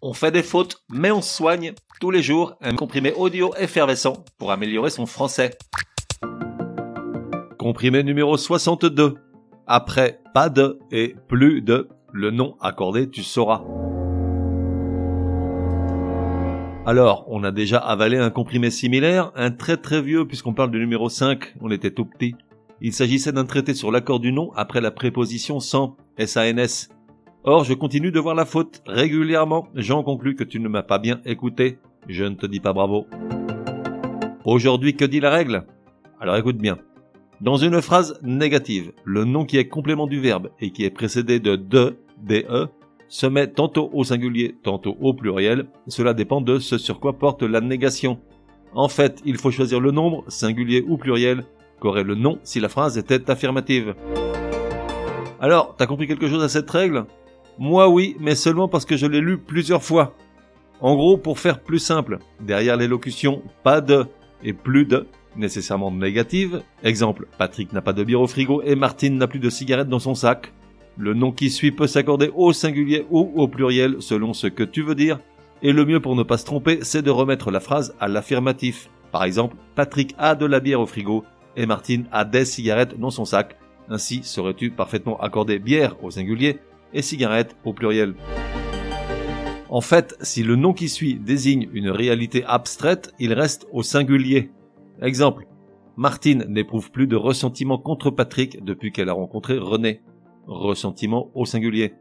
On fait des fautes, mais on soigne tous les jours un comprimé audio effervescent pour améliorer son français. Comprimé numéro 62. Après pas de et plus de, le nom accordé tu sauras. Alors, on a déjà avalé un comprimé similaire, un très très vieux puisqu'on parle du numéro 5, on était tout petit. Il s'agissait d'un traité sur l'accord du nom après la préposition sans, S-A-N-S. Or, je continue de voir la faute régulièrement. J'en conclus que tu ne m'as pas bien écouté. Je ne te dis pas bravo. Aujourd'hui, que dit la règle? Alors écoute bien. Dans une phrase négative, le nom qui est complément du verbe et qui est précédé de de, de, se met tantôt au singulier, tantôt au pluriel. Cela dépend de ce sur quoi porte la négation. En fait, il faut choisir le nombre, singulier ou pluriel, qu'aurait le nom si la phrase était affirmative. Alors, t'as compris quelque chose à cette règle? Moi oui, mais seulement parce que je l'ai lu plusieurs fois. En gros, pour faire plus simple, derrière l'élocution pas de et plus de, nécessairement négative, exemple, Patrick n'a pas de bière au frigo et Martine n'a plus de cigarettes dans son sac, le nom qui suit peut s'accorder au singulier ou au pluriel selon ce que tu veux dire, et le mieux pour ne pas se tromper, c'est de remettre la phrase à l'affirmatif. Par exemple, Patrick a de la bière au frigo et Martine a des cigarettes dans son sac. Ainsi serais-tu parfaitement accordé bière au singulier et cigarette au pluriel. En fait, si le nom qui suit désigne une réalité abstraite, il reste au singulier. Exemple. Martine n'éprouve plus de ressentiment contre Patrick depuis qu'elle a rencontré René. Ressentiment au singulier.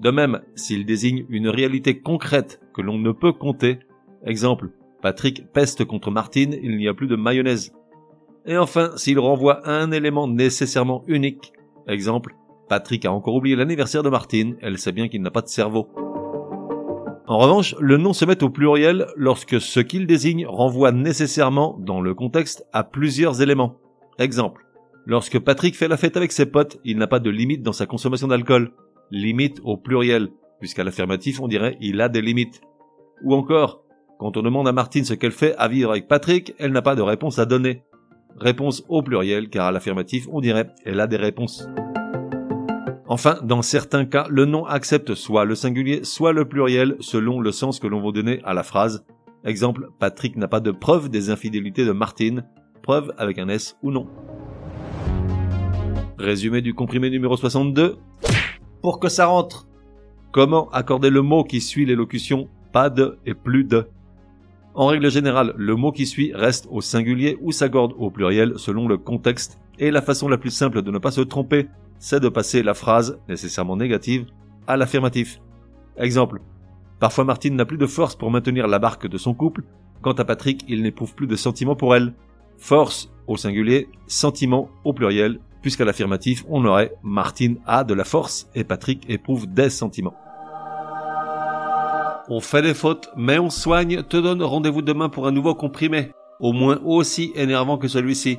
De même, s'il désigne une réalité concrète que l'on ne peut compter, exemple, Patrick peste contre Martine, il n'y a plus de mayonnaise. Et enfin, s'il renvoie à un élément nécessairement unique, exemple, Patrick a encore oublié l'anniversaire de Martine, elle sait bien qu'il n'a pas de cerveau. En revanche, le nom se met au pluriel lorsque ce qu'il désigne renvoie nécessairement, dans le contexte, à plusieurs éléments. Exemple. Lorsque Patrick fait la fête avec ses potes, il n'a pas de limite dans sa consommation d'alcool. Limite au pluriel, puisqu'à l'affirmatif on dirait il a des limites. Ou encore, quand on demande à Martine ce qu'elle fait à vivre avec Patrick, elle n'a pas de réponse à donner. Réponse au pluriel, car à l'affirmatif on dirait elle a des réponses. Enfin, dans certains cas, le nom accepte soit le singulier, soit le pluriel, selon le sens que l'on veut donner à la phrase. Exemple, Patrick n'a pas de preuve des infidélités de Martine. Preuve avec un S ou non. Résumé du comprimé numéro 62. Pour que ça rentre. Comment accorder le mot qui suit l'élocution pas de et plus de? En règle générale, le mot qui suit reste au singulier ou s'accorde au pluriel selon le contexte et la façon la plus simple de ne pas se tromper c'est de passer la phrase, nécessairement négative, à l'affirmatif. Exemple. Parfois Martine n'a plus de force pour maintenir la barque de son couple, quant à Patrick, il n'éprouve plus de sentiments pour elle. Force au singulier, sentiment au pluriel, puisqu'à l'affirmatif, on aurait Martine a de la force et Patrick éprouve des sentiments. On fait des fautes, mais on soigne, te donne rendez-vous demain pour un nouveau comprimé, au moins aussi énervant que celui-ci.